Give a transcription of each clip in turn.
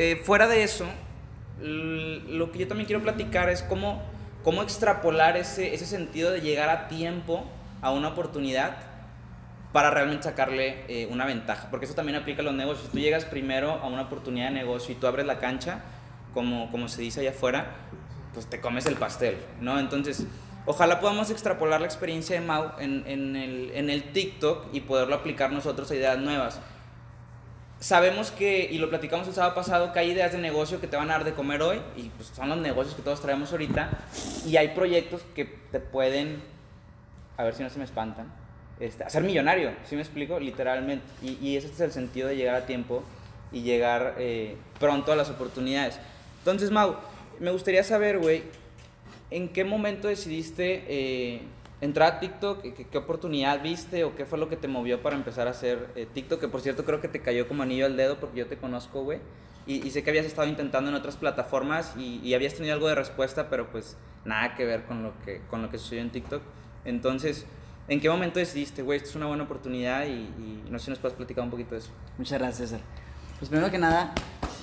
eh, fuera de eso, lo que yo también quiero platicar es cómo, cómo extrapolar ese, ese sentido de llegar a tiempo a una oportunidad para realmente sacarle eh, una ventaja. Porque eso también aplica a los negocios. Si tú llegas primero a una oportunidad de negocio y tú abres la cancha, como, como se dice allá afuera, pues te comes el pastel, ¿no? Entonces, ojalá podamos extrapolar la experiencia de Mau en, en, el, en el TikTok y poderlo aplicar nosotros a ideas nuevas. Sabemos que, y lo platicamos el sábado pasado, que hay ideas de negocio que te van a dar de comer hoy, y pues son los negocios que todos traemos ahorita, y hay proyectos que te pueden, a ver si no se me espantan, este, hacer millonario, ¿sí me explico? Literalmente. Y, y, ese es el sentido de llegar a tiempo y llegar eh, pronto a las oportunidades. Entonces, Mau, me gustaría saber, güey, ¿en qué momento decidiste eh, entrar a TikTok? ¿Qué, ¿Qué, oportunidad viste o qué fue lo que te movió para empezar a hacer eh, TikTok? Que por cierto creo que te cayó como anillo al dedo porque yo te conozco, güey. Y, y, sé que habías estado intentando en otras plataformas y, y, habías tenido algo de respuesta, pero pues nada que ver con lo que, con lo que sucedió en TikTok. Entonces, ¿en qué momento decidiste, güey, esto es una buena oportunidad y, y, no sé si nos puedes platicar un poquito de eso? Muchas gracias, César. Pues primero que nada,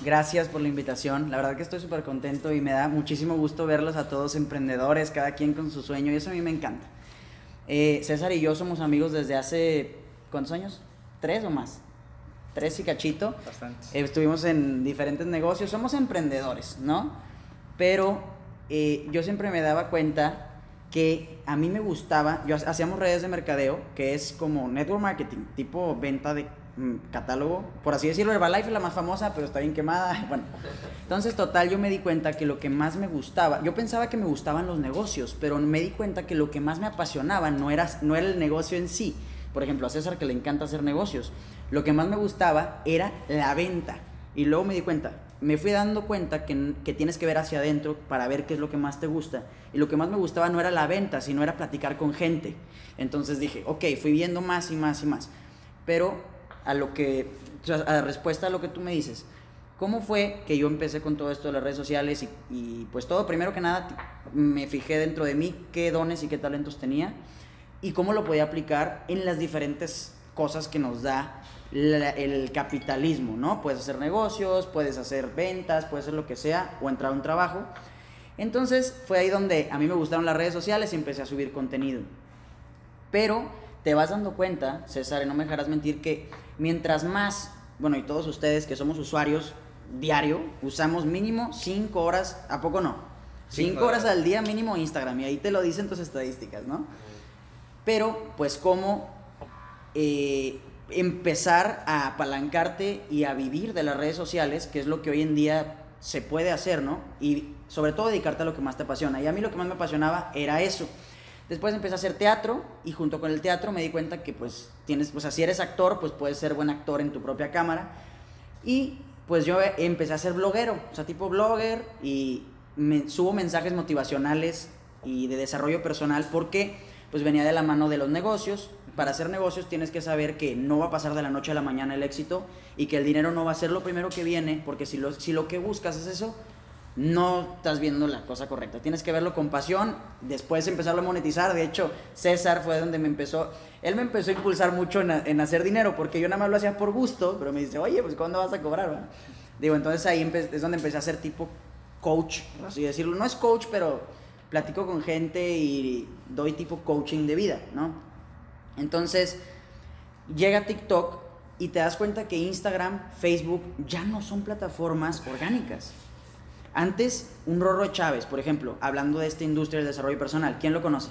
gracias por la invitación. La verdad que estoy súper contento y me da muchísimo gusto verlos a todos emprendedores, cada quien con su sueño y eso a mí me encanta. Eh, César y yo somos amigos desde hace, ¿cuántos años? ¿Tres o más? Tres y cachito. Bastante. Eh, estuvimos en diferentes negocios, somos emprendedores, ¿no? Pero eh, yo siempre me daba cuenta que a mí me gustaba, yo hacíamos redes de mercadeo, que es como network marketing, tipo venta de catálogo, por así decirlo, Herbalife es la más famosa, pero está bien quemada. Bueno, entonces total yo me di cuenta que lo que más me gustaba, yo pensaba que me gustaban los negocios, pero me di cuenta que lo que más me apasionaba no era, no era el negocio en sí. Por ejemplo, a César que le encanta hacer negocios, lo que más me gustaba era la venta. Y luego me di cuenta, me fui dando cuenta que, que, tienes que ver hacia adentro para ver qué es lo que más te gusta. Y lo que más me gustaba no era la venta, sino era platicar con gente. Entonces dije, ok, fui viendo más y más y más. Pero a lo que, a la respuesta a lo que tú me dices, ¿cómo fue que yo empecé con todo esto de las redes sociales? Y, y pues todo, primero que nada, me fijé dentro de mí qué dones y qué talentos tenía y cómo lo podía aplicar en las diferentes cosas que nos da el capitalismo, ¿no? Puedes hacer negocios, puedes hacer ventas, puedes hacer lo que sea o entrar a un trabajo. Entonces fue ahí donde a mí me gustaron las redes sociales y empecé a subir contenido. Pero te vas dando cuenta, César, y no me dejarás mentir, que mientras más, bueno, y todos ustedes que somos usuarios diario, usamos mínimo 5 horas, ¿a poco no? 5 horas al día mínimo Instagram, y ahí te lo dicen tus estadísticas, ¿no? Pero, pues, como eh, empezar a apalancarte y a vivir de las redes sociales, que es lo que hoy en día se puede hacer, ¿no? Y sobre todo dedicarte a lo que más te apasiona. Y a mí lo que más me apasionaba era eso. Después empecé a hacer teatro y junto con el teatro me di cuenta que pues tienes, pues si eres actor, pues puedes ser buen actor en tu propia cámara. Y pues yo empecé a ser bloguero, o sea, tipo blogger y me, subo mensajes motivacionales y de desarrollo personal porque pues venía de la mano de los negocios. Para hacer negocios tienes que saber que no va a pasar de la noche a la mañana el éxito y que el dinero no va a ser lo primero que viene, porque si lo, si lo que buscas es eso, no estás viendo la cosa correcta. Tienes que verlo con pasión, después empezarlo a monetizar. De hecho, César fue donde me empezó, él me empezó a impulsar mucho en, hacer dinero, porque yo nada más lo hacía por gusto, pero me dice, oye, pues ¿cuándo vas a cobrar? Digo, entonces ahí es donde empecé a ser tipo coach, así decirlo. No es coach, pero platico con gente y doy tipo coaching de vida, ¿no? Entonces, llega TikTok y te das cuenta que Instagram, Facebook ya no son plataformas orgánicas. Antes, un Rorro Chávez, por ejemplo, hablando de esta industria del desarrollo personal, ¿quién lo conoce?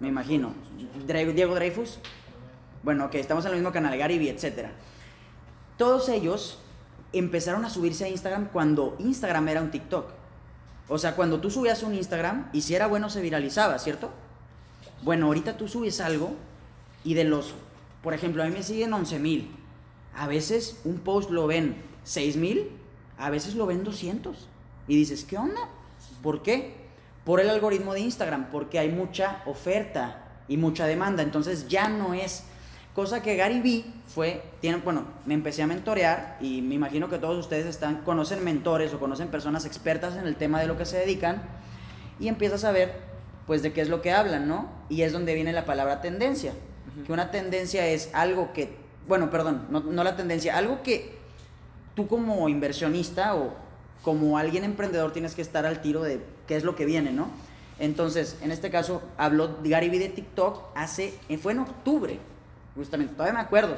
Me imagino. Diego Dreyfus. Bueno, ok, estamos en el mismo canal, Gary Vee, etc. Todos ellos empezaron a subirse a Instagram cuando Instagram era un TikTok. O sea, cuando tú subías un Instagram y si era bueno se viralizaba, ¿cierto? Bueno, ahorita tú subes algo y de los, por ejemplo, a mí me siguen 11 mil. A veces un post lo ven 6 mil, a veces lo ven 200. Y dices, ¿qué onda? ¿Por qué? Por el algoritmo de Instagram, porque hay mucha oferta y mucha demanda. Entonces ya no es cosa que Gary Vee fue, tiene, bueno, me empecé a mentorear y me imagino que todos ustedes están, conocen mentores o conocen personas expertas en el tema de lo que se dedican y empiezas a ver pues de qué es lo que hablan, ¿no? Y es donde viene la palabra tendencia que una tendencia es algo que, bueno, perdón, no, no, la tendencia, algo que tú como inversionista o como alguien emprendedor tienes que estar al tiro de qué es lo que viene, ¿no? Entonces, en este caso, habló Gary Vee de TikTok hace, fue en octubre, justamente, todavía me acuerdo,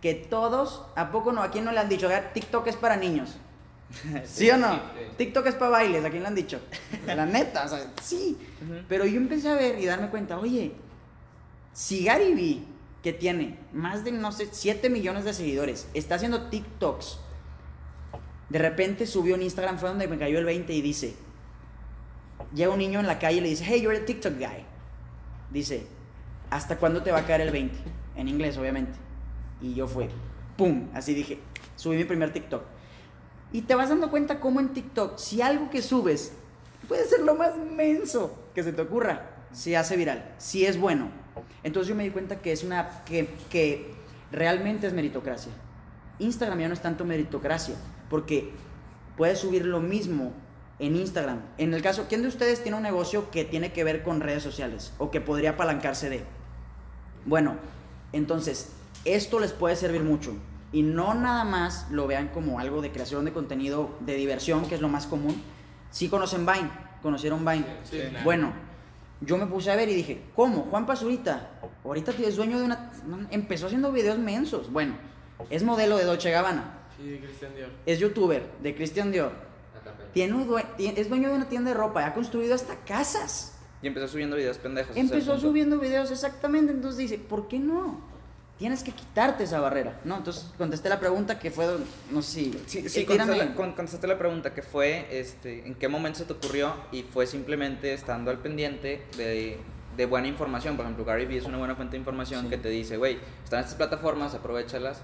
que todos, ¿a poco no? ¿A quién no le han dicho? TikTok es para niños. ¿Sí o no? TikTok es para bailes, ¿a quién le han dicho? La neta, o sea, sí. Pero yo empecé a ver y darme cuenta, oye, si Gary Vee, que tiene más de, no sé, 7 millones de seguidores, está haciendo TikToks, de repente subió en Instagram, fue donde me cayó el 20 y dice, llega un niño en la calle y le dice, hey, you're a TikTok guy. Dice, ¿hasta cuándo te va a caer el 20? En inglés, obviamente. Y yo fue, ¡pum! Así dije, subí mi primer TikTok. Y te vas dando cuenta cómo en TikTok, si algo que subes puede ser lo más menso que se te ocurra, se hace viral, si es bueno. Entonces yo me di cuenta que es una, que, que realmente es meritocracia. Instagram ya no es tanto meritocracia, porque puedes subir lo mismo en Instagram. En el caso, ¿quién de ustedes tiene un negocio que tiene que ver con redes sociales o que podría apalancarse de? Bueno, entonces, esto les puede servir mucho. Y no nada más lo vean como algo de creación de contenido de diversión, que es lo más común. Sí conocen Vine, conocieron Vine. Bueno, yo me puse a ver y dije, ¿cómo? Juan Pazurita, ahorita es dueño de una... Empezó haciendo videos mensos. Bueno, es modelo de Dolce Gabbana. Sí, Christian Dior. Es youtuber de Christian Dior tiene es dueño de una tienda de ropa, ha construido hasta casas. Y empezó subiendo videos pendejos. Empezó subiendo videos, exactamente. Entonces dice, ¿por qué no? Tienes que quitarte esa barrera, ¿no? Entonces contesté la pregunta que fue, no sé si... Sí, sí contesté, la, contesté, la, pregunta que fue, este, ¿en qué momento se te ocurrió? Y fue simplemente estando al pendiente de, de buena información. Por ejemplo, Gary Vee es una buena fuente de información que te dice, güey, están estas plataformas, aprovechalas.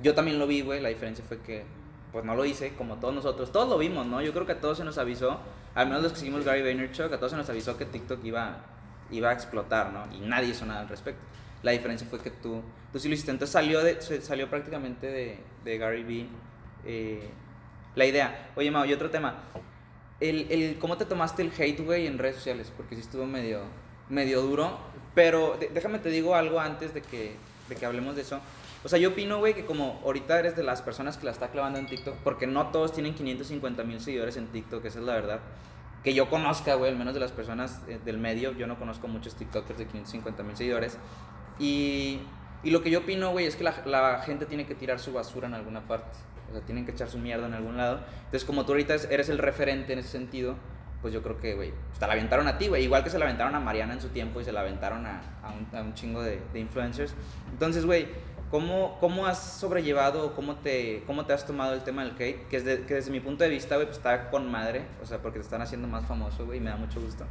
Yo también lo vi, güey, la diferencia fue que pues no lo hice, como todos nosotros. Todos lo vimos, ¿no? Yo creo que a todos se nos avisó, al menos los que seguimos Gary Vaynerchuk, a todos se nos avisó que TikTok iba, iba a explotar, ¿no? Y nadie hizo nada al respecto. La diferencia fue que tú, tú sí lo hiciste. Entonces salió, de, salió prácticamente de, de Gary Vee eh, la idea. Oye, Mao, y otro tema. El, el, ¿Cómo te tomaste el hate, güey, en redes sociales? Porque sí estuvo medio, medio duro. Pero déjame te digo algo antes de que, de que hablemos de eso. O sea, yo opino, güey, que como ahorita eres de las personas que la está clavando en TikTok, porque no todos tienen 550 mil seguidores en TikTok, esa es la verdad. Que yo conozca, güey, al menos de las personas eh, del medio, yo no conozco muchos TikTokers de 550 mil seguidores. Y, y, lo que yo opino, güey, es que la, la, gente tiene que tirar su basura en alguna parte. O sea, tienen que echar su mierda en algún lado. Entonces, como tú ahorita eres el referente en ese sentido, pues yo creo que, güey, pues te la aventaron a ti, güey. Igual que se la aventaron a Mariana en su tiempo y se la aventaron a, a, un, a un, chingo de, de influencers. Entonces, güey, ¿Cómo, ¿Cómo has sobrellevado o cómo te, cómo te has tomado el tema del hate? Que, es que desde mi punto de vista, güey, pues está con madre, o sea, porque te están haciendo más famoso, güey, y me da mucho gusto.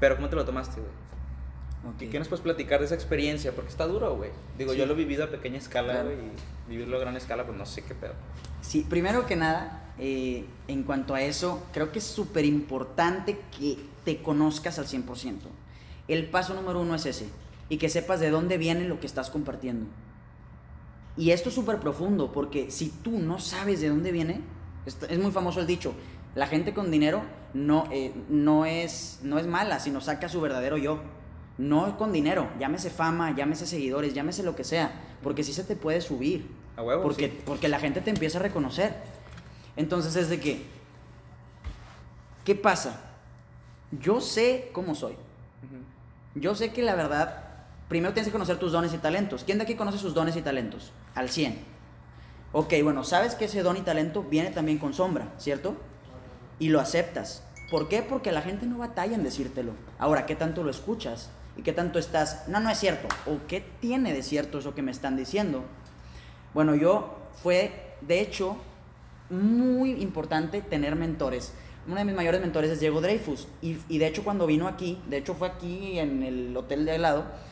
Pero ¿cómo te lo tomaste, güey? Okay. ¿Qué nos puedes platicar de esa experiencia? Porque está duro, güey. Digo, yo lo he vivido a pequeña escala, güey, y vivirlo a gran escala, pues no sé qué pedo. Sí, primero que nada, eh, en cuanto a eso, creo que es súper importante que te conozcas al 100%. El paso número uno es ese, y que sepas de dónde viene lo que estás compartiendo. Y esto es súper profundo, porque si tú no sabes de dónde viene, es muy famoso el dicho, la gente con dinero no, eh, no, es, no es mala, sino saca su verdadero yo. No con dinero, llámese fama, llámese seguidores, llámese lo que sea, porque sí se te puede subir. A huevo, porque, porque la gente te empieza a reconocer. Entonces es de que, ¿qué pasa? Yo sé cómo soy. Yo sé que la verdad primero tienes que conocer tus dones y talentos. ¿Quién de aquí conoce sus dones y talentos? Al 100. Ok, bueno, sabes que ese don y talento viene también con sombra, ¿cierto? Y lo aceptas. ¿Por qué? Porque la gente no batalla en decírtelo. Ahora, ¿qué tanto lo escuchas? ¿Y qué tanto estás? No, no es cierto. ¿O qué tiene de cierto eso que me están diciendo? Bueno, yo fue, de hecho, muy importante tener mentores. Uno de mis mayores mentores es Diego Dreyfus. Y, y de hecho, cuando vino aquí, de hecho fue aquí en el hotel de al lado,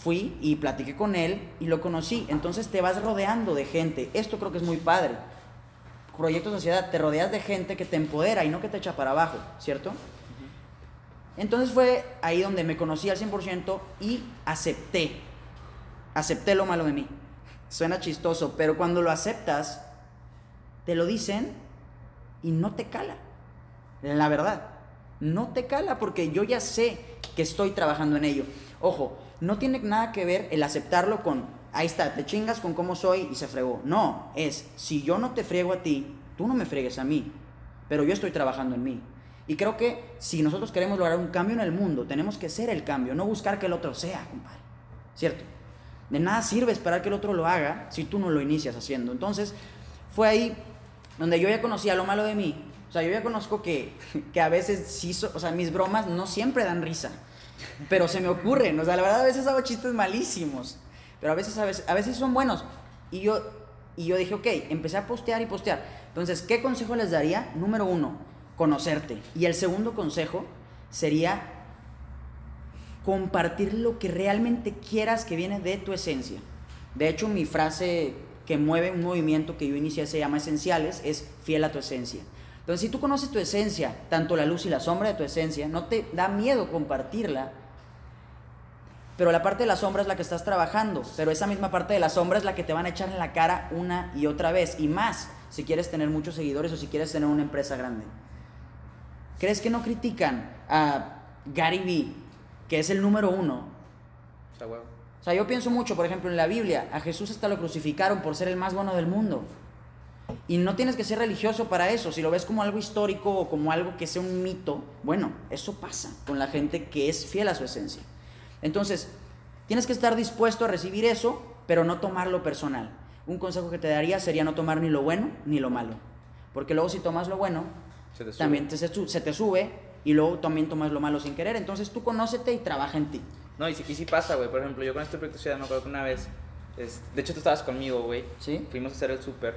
fui y platiqué con él y lo conocí. Entonces te vas rodeando de gente. Esto creo que es muy padre. Proyecto Sociedad, te rodeas de gente que te empodera y no que te echa para abajo, ¿cierto? Entonces fue ahí donde me conocí al 100% y acepté. Acepté lo malo de mí. Suena chistoso, pero cuando lo aceptas, te lo dicen y no te cala. La verdad, no te cala porque yo ya sé que estoy trabajando en ello. Ojo, no tiene nada que ver el aceptarlo con ahí está, te chingas con cómo soy y se fregó. No, es, si yo no te friego a ti, tú no me fregues a mí, pero yo estoy trabajando en mí. Y creo que si nosotros queremos lograr un cambio en el mundo, tenemos que ser el cambio, no buscar que el otro sea, compadre. ¿Cierto? De nada sirve esperar que el otro lo haga si tú no lo inicias haciendo. Entonces, fue ahí donde yo ya conocía lo malo de mí. O sea, yo ya conozco que, que a veces sí, o sea, mis bromas no siempre dan risa, pero se me ocurren. O sea, la verdad a veces hago chistes malísimos, pero a veces, a veces, a veces son buenos. Y yo, y yo dije, ok, empecé a postear y postear. Entonces, ¿qué consejo les daría? Número uno, conocerte. Y el segundo consejo sería compartir lo que realmente quieras que viene de tu esencia. De hecho, mi frase que mueve un movimiento que yo inicié se llama Esenciales, es fiel a tu esencia. Entonces, si tú conoces tu esencia, tanto la luz y la sombra de tu esencia, no te da miedo compartirla, pero la parte de la sombra es la que estás trabajando, pero esa misma parte de la sombra es la que te van a echar en la cara una y otra vez, y más si quieres tener muchos seguidores o si quieres tener una empresa grande. ¿Crees que no critican a Gary Vee, que es el número uno? O sea, yo pienso mucho, por ejemplo, en la Biblia, a Jesús hasta lo crucificaron por ser el más bueno del mundo. Y no tienes que ser religioso para eso. Si lo ves como algo histórico o como algo que sea un mito, bueno, eso pasa con la gente que es fiel a su esencia. Entonces, tienes que estar dispuesto a recibir eso, pero no tomarlo personal. Un consejo que te daría sería no tomar ni lo bueno ni lo malo. Porque luego si tomas lo bueno, también te, se, te sube y luego también tomas lo malo sin querer. Entonces tú conócete y trabaja en ti. No, y sí, pasa, güey. Por ejemplo, yo con este proyecto ciudad me acuerdo que una vez, de hecho tú estabas conmigo, güey. Sí. Fuimos a hacer el súper,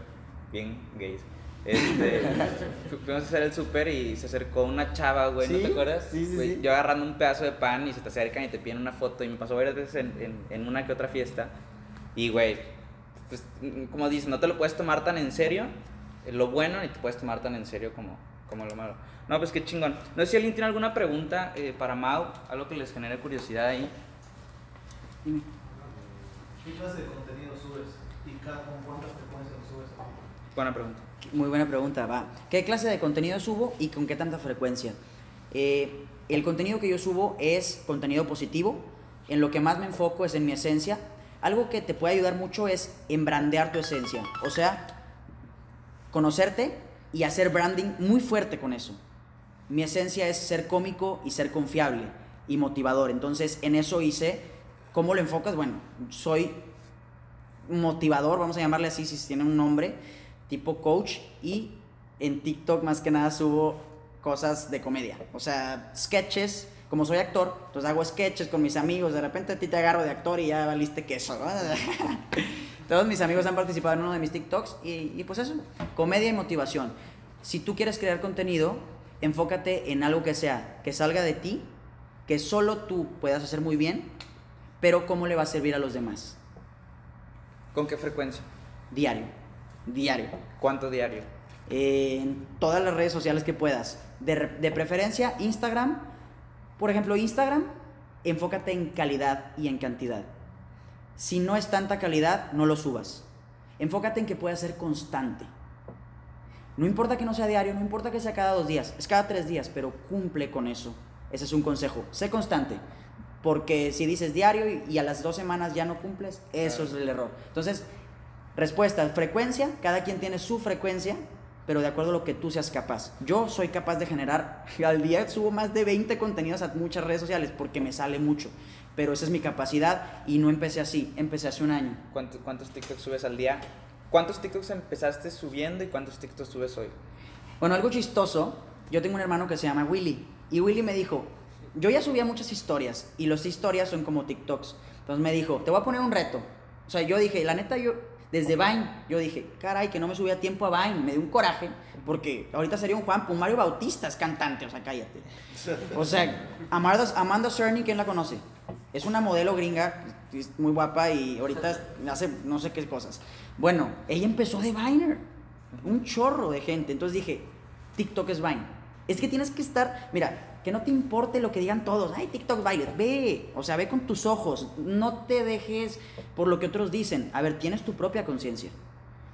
bien gays. Este, fuimos a hacer el súper y se acercó una chava, güey, ¿no te acuerdas? Sí, sí, sí, Yo agarrando un pedazo de pan y se te acercan y te piden una foto y me pasó varias veces en, en, en una que otra fiesta. Y, güey, pues, como dices, no te lo puedes tomar tan en serio, lo bueno, ni te puedes tomar tan en serio como, como lo malo. No, pues qué chingón. No sé si alguien tiene alguna pregunta eh, para Mau, algo que les genere curiosidad ahí. ¿Qué clase de contenido subes? ¿Y con cuántas frecuencias lo subes? Buena pregunta. Muy buena pregunta, va. ¿Qué clase de contenido subo y con qué tanta frecuencia? Eh, el contenido que yo subo es contenido positivo. En lo que más me enfoco es en mi esencia. Algo que te puede ayudar mucho es embrandear tu esencia. O sea, conocerte y hacer branding muy fuerte con eso. Mi esencia es ser cómico y ser confiable y motivador. Entonces, en eso hice, ¿cómo lo enfocas? Bueno, soy motivador, vamos a llamarle así si tiene un nombre, tipo coach y en TikTok más que nada subo cosas de comedia, o sea, sketches, como soy actor, entonces hago sketches con mis amigos, de repente a ti te agarro de actor y ya valiste queso. Todos mis amigos han participado en uno de mis TikToks y, y pues eso, comedia y motivación. Si tú quieres crear contenido, enfócate en algo que sea, que salga de ti, que solo tú puedas hacer muy bien, pero cómo le va a servir a los demás. ¿Con qué frecuencia? Diario, diario. ¿Cuánto diario? en todas las redes sociales que puedas. De, de preferencia, Instagram. Por ejemplo, Instagram, enfócate en calidad y en cantidad. Si no es tanta calidad, no lo subas. Enfócate en que pueda ser constante. No importa que no sea diario, no importa que sea cada dos días, es cada tres días, pero cumple con eso. Ese es un consejo. Sé constante. Porque si dices diario y a las dos semanas ya no cumples, eso es el error. Entonces, respuesta, frecuencia, cada quien tiene su frecuencia, pero de acuerdo a lo que tú seas capaz. Yo soy capaz de generar, al día subo más de 20 contenidos a muchas redes sociales porque me sale mucho pero esa es mi capacidad y no empecé así, empecé hace un año. ¿Cuántos, cuántos TikToks subes al día? ¿Cuántos TikToks empezaste subiendo y cuántos TikToks subes hoy? Bueno, algo chistoso, yo tengo un hermano que se llama Willy y Willy me dijo, yo ya subía muchas historias y las historias son como TikToks. Entonces me dijo, te voy a poner un reto. O sea, yo dije, la neta, yo desde Vine, yo dije, caray, que no me subía tiempo a Vine, me dio un coraje, porque ahorita sería un Juan, pues Mario Bautista es cantante, o sea, cállate. O sea, Amanda, Amanda Cerny, ¿quién la conoce? Es una modelo gringa, muy guapa y ahorita hace no sé qué cosas. Bueno, ella empezó de Viner, un chorro de gente. Entonces dije, TikTok es Vine. Es que tienes que estar, mira, que no te importe lo que digan todos. Ay, TikTok Viner, ve, o sea, ve con tus ojos. No te dejes por lo que otros dicen. A ver, tienes tu propia conciencia.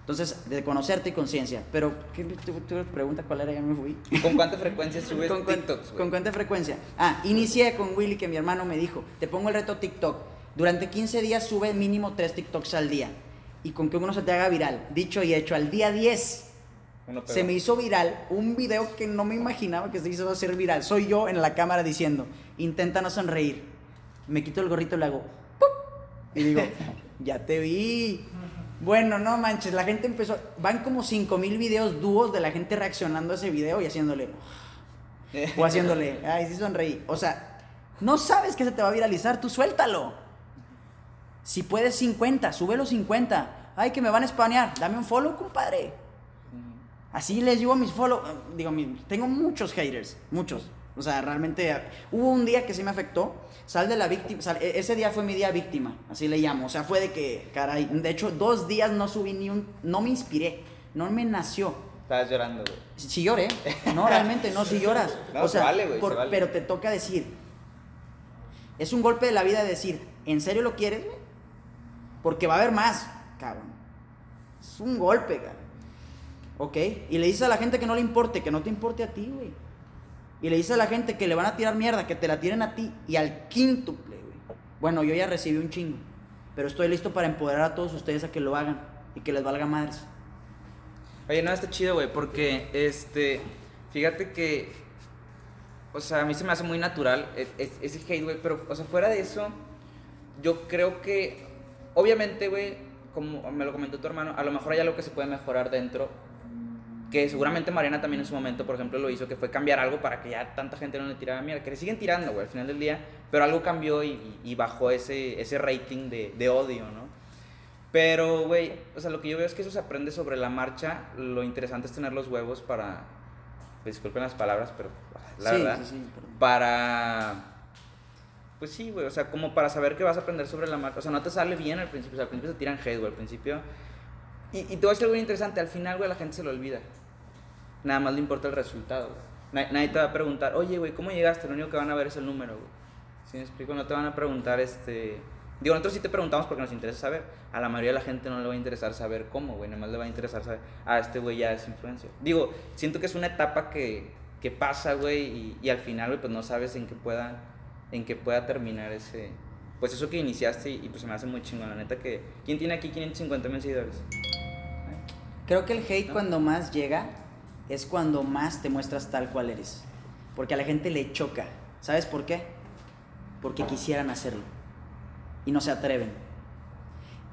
Entonces, de conocerte y conciencia. Pero, ¿qué tu, pregunta cuál era? Ya me fui. ¿Con cuánta frecuencia subes ¿Con TikToks? ¿Con cuánta frecuencia? Ah, inicié con Willy, que mi hermano me dijo, te pongo el reto TikTok. Durante 15 días sube mínimo 3 TikToks al día. Y con que uno se te haga viral. Dicho y hecho, al día 10 Uno se me hizo viral un video que no me imaginaba que se hizo hacer viral. Soy yo en la cámara diciendo, intenta no sonreír. Me quito el gorrito y le hago, ¡pup! Y digo, ya te vi. Bueno, no manches, la gente empezó, van como 5000 videos dúos de la gente reaccionando a ese video y haciéndole, o haciéndole, ay, sí sonreí. O sea, no sabes que se te va a viralizar, tú suéltalo. Si puedes 50, sube los 50. Ay, que me van a spanear, dame un follow, compadre. Así les digo a mis follow, digo, tengo muchos haters, muchos. O sea, realmente hubo un día que sí me afectó. Sal de la víctima, sal- e- ese día fue mi día víctima, así le llamo. O sea, fue de que, caray, de hecho, dos días no subí ni un, no me inspiré, no me nació. Estabas llorando, güey. Si lloré, no, realmente no, si lloras. No, o se sea, vale, güey, por- se vale. pero te toca decir, es un golpe de la vida decir, ¿en serio lo quieres, güey? Porque va a haber más, cabrón. Es un golpe, cabrón. ¿Ok? Y le dices a la gente que no le importe, que no te importe a ti, güey. Y le dices a la gente que le van a tirar mierda, que te la tiren a ti y al quíntuple, güey. Bueno, yo ya recibí un chingo. Pero estoy listo para empoderar a todos ustedes a que lo hagan y que les valga madres. Oye, no, está chido, güey, porque, este, fíjate que, o sea, a mí se me hace muy natural e- e- ese hate, güey, pero, o sea, fuera de eso, yo creo que, obviamente, güey, como me lo comentó tu hermano, a lo mejor hay algo que se puede mejorar dentro, que seguramente Mariana también en su momento, por ejemplo, lo hizo, que fue cambiar algo para que ya tanta gente no le tirara mierda, que le siguen tirando, güey, al final del día, pero algo cambió y, y- bajó ese, ese rating de, de odio, ¿no? Pero, güey, o sea, lo que yo veo es que eso se aprende sobre la marcha. Lo interesante es tener los huevos para. Disculpen las palabras, pero la sí, verdad. sí, sí. Para. Pues sí, güey, o sea, como para saber que vas a aprender sobre la marcha. O sea, no te sale bien al principio, o sea, al principio te tiran hate, güey, al principio. Y, y te voy a decir algo bien interesante, al final, güey, la gente se lo olvida. Nada más le importa el resultado, güey. Nadie te va a preguntar, oye, güey, ¿cómo llegaste? Lo único que van a ver es el número, güey. ¿Sí me explico? No te van a preguntar, este... Digo, nosotros sí te preguntamos porque nos interesa saber. A la mayoría de la gente no le va a interesar saber cómo, güey. Nada más le va a interesar saber, ah, este güey ya es influencer. Digo, siento que es una etapa que, que pasa, güey, y, y al final, güey, pues no sabes en qué pueda, en qué pueda terminar ese... Pues eso que iniciaste y, y, pues se me hace muy chingón, la neta que... ¿Quién tiene aquí 550 mil seguidores? Creo que el hate ¿No? cuando más llega es cuando más te muestras tal cual eres. Porque a la gente le choca. ¿Sabes por qué? Porque quisieran hacerlo. Y no se atreven.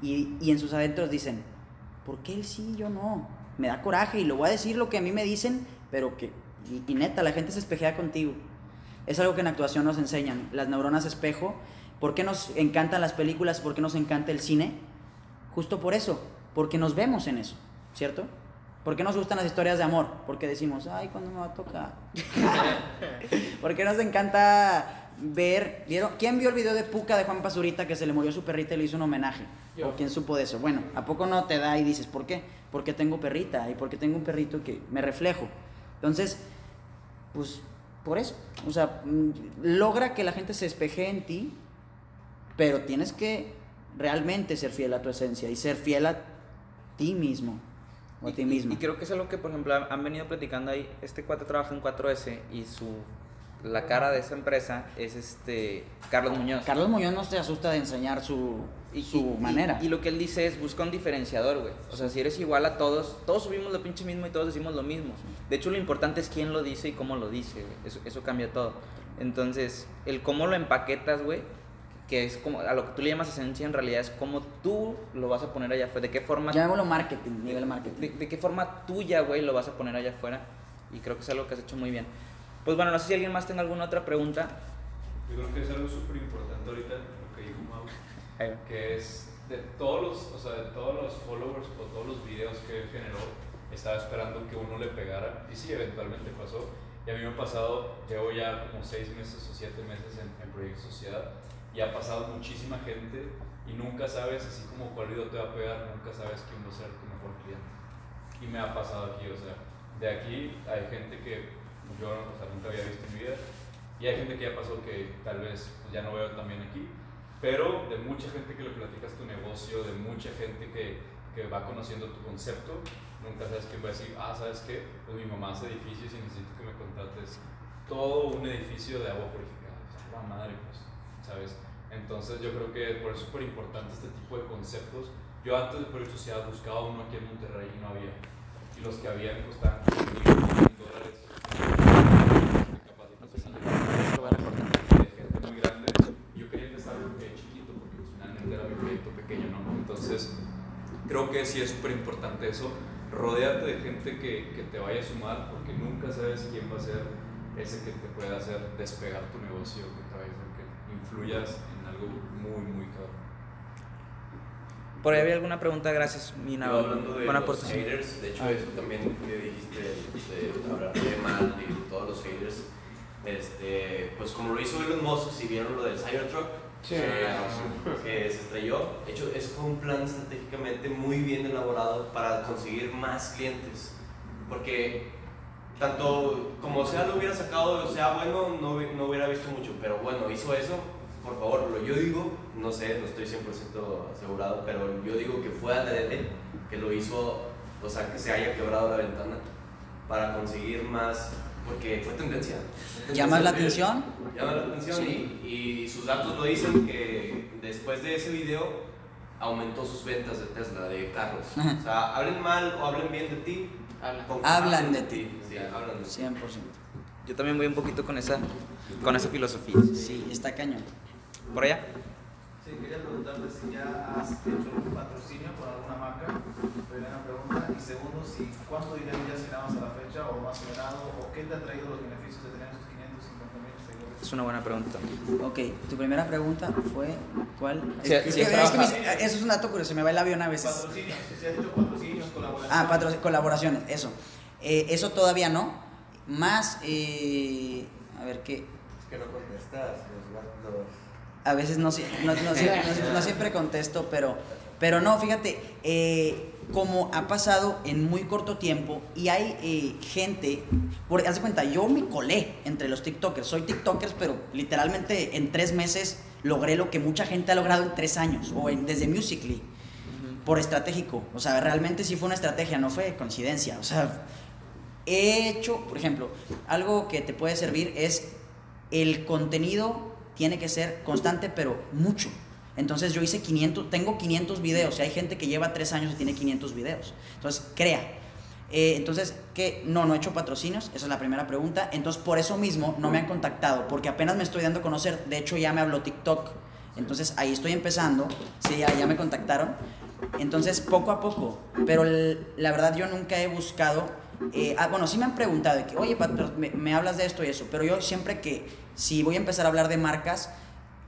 Y, y en sus adentros dicen, ¿por qué él sí y yo no? Me da coraje y le voy a decir lo que a mí me dicen, pero que... Y, y neta, la gente se espejea contigo. Es algo que en actuación nos enseñan. Las neuronas espejo. ¿Por qué nos encantan las películas? ¿Por qué nos encanta el cine? Justo por eso. Porque nos vemos en eso. ¿Cierto? ¿Por qué nos gustan las historias de amor? Porque decimos, ay, ¿cuándo me va a tocar? ¿Por qué nos encanta ver... ¿vieron? ¿Quién vio el video de Puka de Juan Pazurita que se le murió su perrita y le hizo un homenaje? Yo. ¿O quién supo de eso? Bueno, ¿a poco no te da y dices, ¿por qué? Porque tengo perrita y porque tengo un perrito que me reflejo. Entonces, pues por eso. O sea, mm, logra que la gente se espeje en ti, pero tienes que realmente ser fiel a tu esencia y ser fiel a ti mismo o a Y- ti y- mismo. Y, creo que es algo que, por ejemplo, han- venido platicando ahí. Este cuate trabaja en 4S y su la cara de esa empresa es este Carlos Muñoz. Carlos Muñoz no se asusta de enseñar su, Y- su y- y- manera. Y, lo que él dice es busca un diferenciador, güey. O sea, si eres igual a todos, todos subimos lo pinche mismo y todos decimos lo mismo. De hecho, lo importante es quién lo dice y cómo lo dice, güey. Eso, eso cambia todo. Entonces, el cómo lo empaquetas, güey, que es como a lo que tú le llamas esencia, en realidad es cómo tú lo vas a poner allá afuera. De qué forma Llamémoslo marketing, nivel marketing. de, de qué forma tuya, güey, lo vas a poner allá afuera. Y creo que es algo que has hecho muy bien. Pues bueno, no sé si alguien más tenga alguna otra pregunta. Yo creo que es algo súper importante ahorita, lo que dijo Mau, que es de todos los, o sea, de todos los followers o todos los videos que él generó, estaba esperando que uno le pegara, y sí, eventualmente pasó. Y a mí me ha pasado, llevo ya como seis meses o siete meses en, en Proyecto Sociedad, y ha pasado muchísima gente, y nunca sabes, así como cuál video te va a pegar, nunca sabes quién va a ser tu mejor cliente. Y me ha pasado aquí, o sea, de aquí hay gente que yo nunca había visto en mi vida, y hay gente que ya pasó que tal vez ya no veo también aquí, pero de mucha gente que le platicas tu negocio, de mucha gente que, que va conociendo tu concepto, nunca sabes quién va a decir, ah, ¿sabes qué? Pues mi mamá hace edificios y necesito que me contrates todo un edificio de agua purificada. O sea, la madre, pues, ¿sabes? Entonces yo creo que por eso es súper importante este tipo de conceptos. Yo antes de Proyecto Sociedad buscaba uno aquí en Monterrey y no había. Y los que habían costaban mil dólares. de gente muy grande. Yo quería empezar algo que chiquito porque pues, finalmente era mi proyecto pequeño, ¿no? Entonces creo que sí es súper importante eso. Rodearte de gente que, que te vaya a sumar porque nunca sabes quién va a ser ese que te pueda hacer despegar tu negocio, que te vaya a hacer que influyas en algo muy, muy cabrón. Por ahí había alguna pregunta, gracias, Mina. Yo hablando de Buena los haters, de hecho Ah. eso también que dijiste de hablar de mal y de todos los haters, este, pues como lo hizo Elon Musk, si vieron lo del Cybertruck, Sí. que se estrelló, de hecho eso fue un plan estratégicamente muy bien elaborado para conseguir más clientes, porque tanto como sea lo hubiera sacado, sea bueno, no, no hubiera visto mucho, pero bueno, hizo eso, por favor, lo yo digo, no sé, no estoy 100% asegurado, pero yo digo que fue adrede, que lo hizo, o sea, que se haya quebrado la ventana para conseguir más, porque fue tendencia. Tendencia ¿Llamas la atención? Llama la atención Sí. y, y sus datos lo dicen que después de ese video aumentó sus ventas de Tesla, de carros. O sea, hablen mal o hablen bien de ti. Hablan de ti. Sí, hablan de ti. 100%. Yo también voy un poquito con esa, con esa filosofía. Sí, está cañón. ¿Por allá? Sí, quería preguntarte si ya has hecho un patrocinio con alguna marca. Primera pregunta. Y segundo, si cuánto dinero ya has ganado hasta la fecha o más ganado o qué te ha traído los beneficios de tener esos 550 mil seguidores. Es una buena pregunta. Ok, tu primera pregunta fue ¿cuál? Sí, es, sí, es que- es que eso es un dato curioso, se me va el avión a veces. Patrocinios, si has hecho patrocinios, colaboraciones. Ah, patro- colaboraciones, eso. Eh, eso todavía no. Más, eh, a ver qué. Es que no contestas, los gatos. A veces no, no- no siempre contesto, pero, pero no, fíjate, eh, como ha pasado en muy corto tiempo y hay eh, gente, por, haz de cuenta, yo me colé entre los TikTokers, soy TikTokers, pero literalmente en tres meses logré lo que mucha gente ha logrado en tres años, o en- desde Musically, por estratégico, o sea, realmente sí fue una estrategia, no fue coincidencia, o sea, he hecho, por ejemplo, algo que te puede servir es el contenido tiene que ser constante, pero mucho. Entonces yo hice 500, tengo 500 videos y hay gente que lleva 3 años y tiene 500 videos. Entonces, crea. Eh, entonces, ¿qué? No, no he hecho patrocinios, esa es la primera pregunta. Entonces, por eso mismo no me han contactado, porque apenas me estoy dando a conocer. De hecho, ya me habló TikTok. Entonces, ahí estoy empezando. Sí, ya, ya me contactaron. Entonces, poco a poco. Pero el- la verdad, yo nunca he buscado. eh, ah, bueno, sí me han preguntado de que, oye, Pat, me, me hablas de esto y eso. Pero yo siempre que, si voy a empezar a hablar de marcas,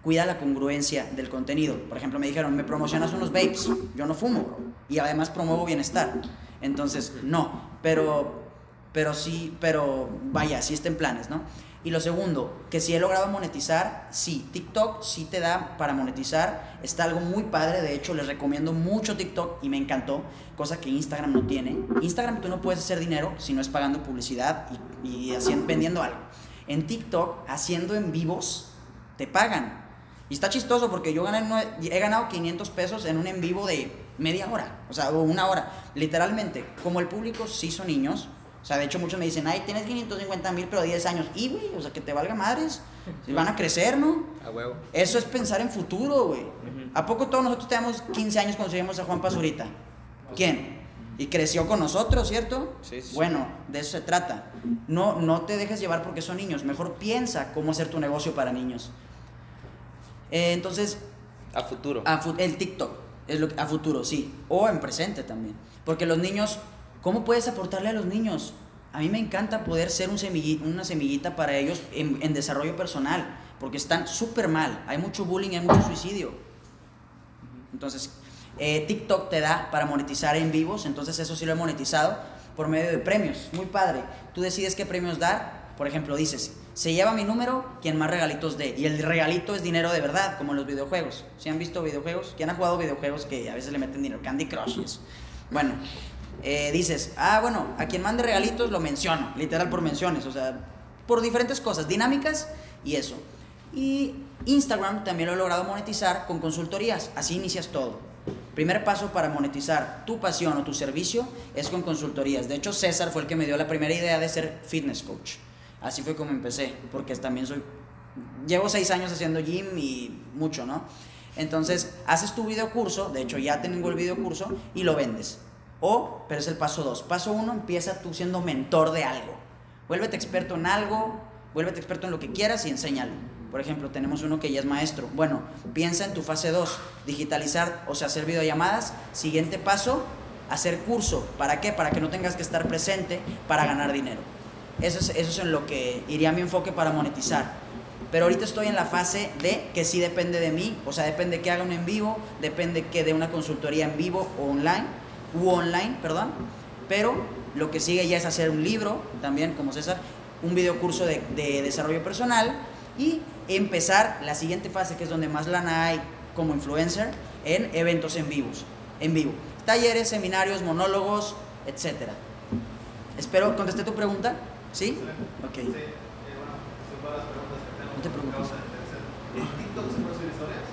cuida la congruencia del contenido. Por ejemplo, me dijeron, me promocionas unos vapes. Yo no fumo. Y además promuevo bienestar. Entonces, no. Pero, pero sí, pero vaya, sí está en planes, ¿no? Y lo segundo, que si he logrado monetizar, sí, TikTok sí te da para monetizar, está algo muy padre, de hecho les recomiendo mucho TikTok y me encantó, cosa que Instagram no tiene. Instagram tú no puedes hacer dinero si no es pagando publicidad y, y haciendo, vendiendo algo. En TikTok, haciendo en vivos, te pagan. Y está chistoso porque yo gané, he ganado 500 pesos en un en vivo de media hora, o sea, una hora. Literalmente, como el público sí son niños, o sea, de hecho muchos me dicen, ay, tienes 550 mil, pero 10 años. Y, güey, o sea, que te valga madres. Si van a crecer, ¿no? A huevo. Eso es pensar en futuro, güey. Ujú. ¿A poco todos nosotros tenemos 15 años cuando seguimos a Juan Pazurita? ¿Quién? Y creció con nosotros, ¿cierto? Sí, sí. Bueno, de eso se trata. No, no te dejes llevar porque son niños. Mejor piensa cómo hacer tu negocio para niños. Eh, entonces, A futuro. a fu- el TikTok, es lo que- a futuro, sí. O en presente también. Porque los niños, ¿cómo puedes aportarle a los niños? A mí me encanta poder ser un una semillita para ellos en, en desarrollo personal. Porque están súper mal. Hay mucho bullying, hay mucho suicidio. Entonces, eh, TikTok te da para monetizar en vivos. Entonces, eso sí lo he monetizado por medio de premios. Muy padre. Tú decides qué premios dar. Por ejemplo, dices, se lleva mi número quien más regalitos dé. Y el regalito es dinero de verdad, como los videojuegos. ¿Si han visto videojuegos? ¿Quién ha jugado videojuegos que a veces le meten dinero? Candy Crush y eso. Bueno, eh, dices, ah, bueno, a quien mande regalitos lo menciono, literal por menciones, o sea, por diferentes cosas, dinámicas y eso. Y Instagram también lo he logrado monetizar con consultorías, así inicias todo. Primer paso para monetizar tu pasión o tu servicio es con consultorías. De hecho, César fue el que me dio la primera idea de ser fitness coach. Así fue como empecé, porque también soy llevo seis años haciendo gym y mucho, ¿no? Entonces, haces tu video curso, de hecho ya tengo el video curso, y lo vendes. O, pero es el paso dos. Paso uno, empieza tú siendo mentor de algo. Vuélvete experto en algo, vuélvete experto en lo que quieras y enséñalo. Por ejemplo, tenemos uno que ya es maestro. Bueno, piensa en tu fase 2, digitalizar, o sea, hacer videollamadas. Siguiente paso, hacer curso. ¿Para qué? Para que no tengas que estar presente para ganar dinero. Eso es, eso es en lo que iría mi enfoque para monetizar. Pero ahorita estoy en la fase de que sí depende de mí, o sea, depende que haga un en vivo, depende que de una consultoría en vivo o online, u online, perdón. Pero lo que sigue ya es hacer un libro, también como César, un video curso de, de desarrollo personal y empezar la siguiente fase, que es donde más lana hay como influencer, en eventos en vivos, en vivo. Talleres, seminarios, monólogos, etcétera. Espero contesté tu pregunta. ¿Sí? Ok. Sí, eh. No te preocupes. Vamos a empezar. ¿En TikTok se puede subir historias?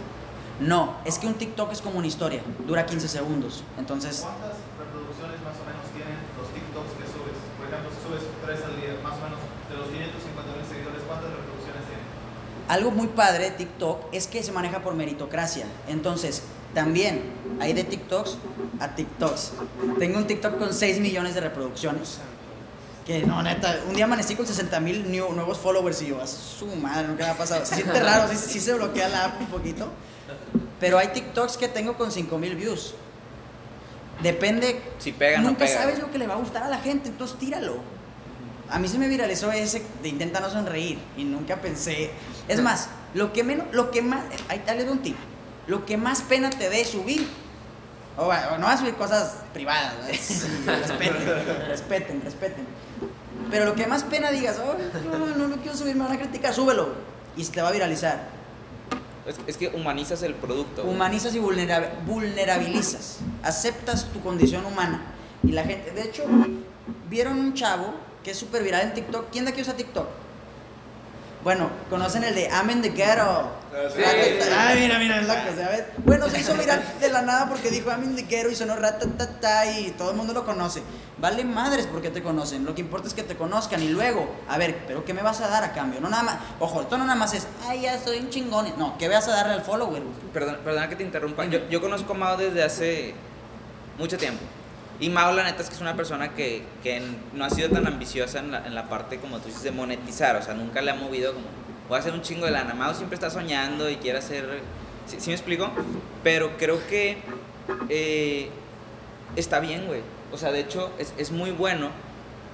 No, es que un TikTok es como una historia, dura 15 segundos. Entonces, ¿Cuántas reproducciones más o menos tienen los TikToks que subes? Por ejemplo, si subes tres al día, más o menos de los 550 mil seguidores, ¿cuántas reproducciones tienen? algo muy padre de TikTok es que se maneja por meritocracia. Entonces, también hay de TikToks a TikToks. Tengo un TikTok con 6 millones de reproducciones. Que no, neta, un día amanecí con 60 mil nuevos followers y yo, a su madre, nunca me ha pasado. Se siente raro, sí, sí se bloquea la app un poquito. Pero hay TikToks que tengo con 5 mil views. Depende. Si pega, no Nunca pega. sabes lo que le va a gustar a la gente, entonces tíralo. A mí se me viralizó ese de intenta no sonreír y nunca pensé. Es más, lo que menos, lo que más, ahí doy un tip. Lo que más pena te dé subir. O, no vas a subir cosas privadas, respeten, respeten, respeten. Pero lo que más pena digas, oh, no, no lo quiero subir, me van a criticar, súbelo. Y se te va a viralizar. Es, es que humanizas el producto. Humanizas y vulnera- vulnerabilizas. Aceptas tu condición humana. Y la gente, de hecho, vieron un chavo que es súper viral en TikTok. ¿Quién de aquí usa TikTok? Bueno, conocen el de I'm in the ghetto. Sí. Mira, mira, es loco, ¿sabes? Bueno, se hizo viral de la nada porque dijo I'm in the ghetto y sonó ratatata y todo el mundo lo conoce. Vale madres porque te conocen. Lo que importa es que te conozcan y luego, a ver, pero ¿qué me vas a dar a cambio? No nada más, ojo, esto no nada más es, ay, ya soy un chingón. No, ¿qué vas a darle al follower? Perdona, perdona que te interrumpa. Yo, yo conozco a Mao desde hace mucho tiempo. Y Mao, la neta, es que es una persona que, que no ha sido tan ambiciosa en la, en la parte, como tú dices, de monetizar. O sea, nunca le ha movido como, voy a hacer un chingo de lana. Mao siempre está soñando y quiere hacer... ¿Sí, me explico? Pero creo que eh, está bien, güey. O sea, de hecho, es, es muy bueno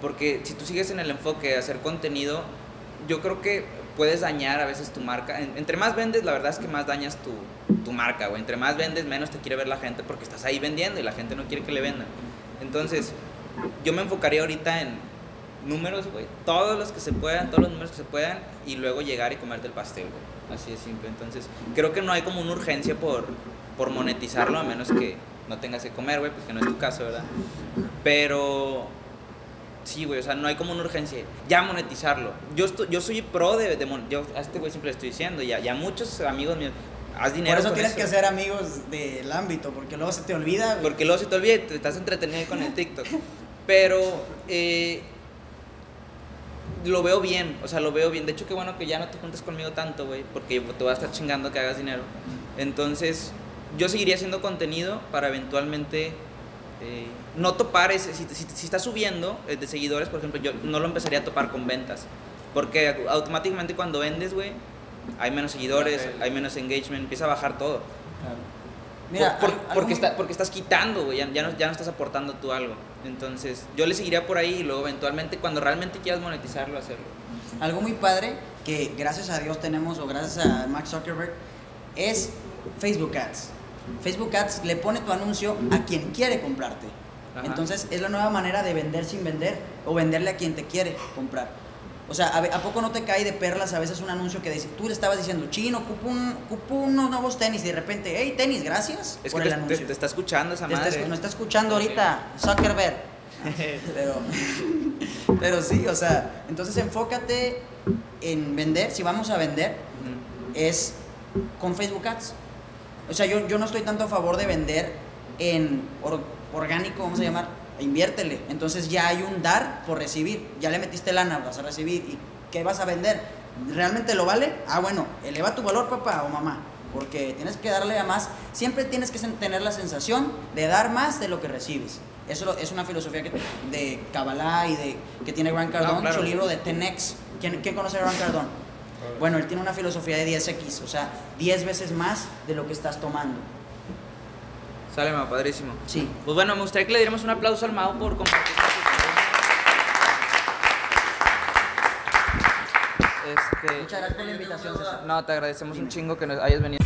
porque si tú sigues en el enfoque de hacer contenido, yo creo que puedes dañar a veces tu marca. En- entre más vendes, la verdad es que más dañas tu, tu marca, güey. Entre más vendes, menos te quiere ver la gente porque estás ahí vendiendo y la gente no quiere que le vendan. Entonces, yo me enfocaría ahorita en números, güey. Todos los que se puedan, todos los números que se puedan y luego llegar y comerte el pastel, güey. Así de simple. Entonces, creo que no hay como una urgencia por, por monetizarlo, a menos que no tengas que comer, güey, pues que no es tu caso, ¿verdad? Pero Sí, güey, o sea, no hay como una urgencia. Ya monetizarlo. Yo, estoy, yo soy pro de, de yo a este güey siempre le estoy diciendo, ya, ya muchos amigos míos, haz dinero. Por eso con tienes que ser amigos del ámbito, porque luego se te olvida. güey. Porque luego se te olvida y te estás entretenido con el TikTok. Pero eh, lo veo bien, o sea, lo veo bien. De hecho, qué bueno que ya no te juntes conmigo tanto, güey, porque te voy a estar chingando que hagas dinero. Entonces, yo seguiría haciendo contenido para eventualmente eh, no topar ese. Si, si, si estás subiendo eh, de seguidores, por ejemplo, yo no lo empezaría a topar con ventas. Porque automáticamente cuando vendes, güey, hay menos seguidores, hay menos engagement, empieza a bajar todo. Claro. Mira, Por- al- por- algo porque, está, porque estás quitando, güey, ya, ya no, ya no estás aportando tú algo. Entonces, yo le seguiría por ahí y luego eventualmente, cuando realmente quieras monetizarlo, hacerlo. Algo muy padre que gracias a Dios tenemos o gracias a Mark Zuckerberg es Facebook Ads. Facebook Ads le pone tu anuncio a quien quiere comprarte. Ajá. Entonces es la nueva manera de vender sin vender o venderle a quien te quiere comprar. O sea, ¿a, ve- ¿a poco no te cae de perlas a veces un anuncio que dice, tú le estabas diciendo, chino, ocupo, un, ocupo unos nuevos tenis y de repente, hey, tenis, gracias Es por que el te, anuncio. te- te está escuchando esa Te está, madre. escu- nos está escuchando ahorita Zuckerberg. Pero, pero sí, o sea, entonces enfócate en vender. Si vamos a vender, es con Facebook Ads. O sea, yo, yo no estoy tanto a favor de vender en or- orgánico, vamos a llamar, inviértele. Entonces ya hay un dar por recibir. Ya le metiste lana, vas a recibir. ¿Y qué vas a vender? ¿realmente lo vale? Ah, bueno, eleva tu valor, papá o mamá, porque tienes que darle a más. Siempre tienes que tener la sensación de dar más de lo que recibes. Eso es una filosofía que, de Kabbalah y de, que tiene Grant Cardone, claro. su libro de 10X. ¿Quién, quién conoce a Grant Cardone? Bueno, él tiene una filosofía de 10X, o sea, 10 veces más de lo que estás tomando. Sale, ma, padrísimo. Sí. Pues bueno, me gustaría que le diéramos un aplauso al Mao por compartir. Este, Muchas gracias por la invitación, César. no, te agradecemos un chingo que nos hayas venido.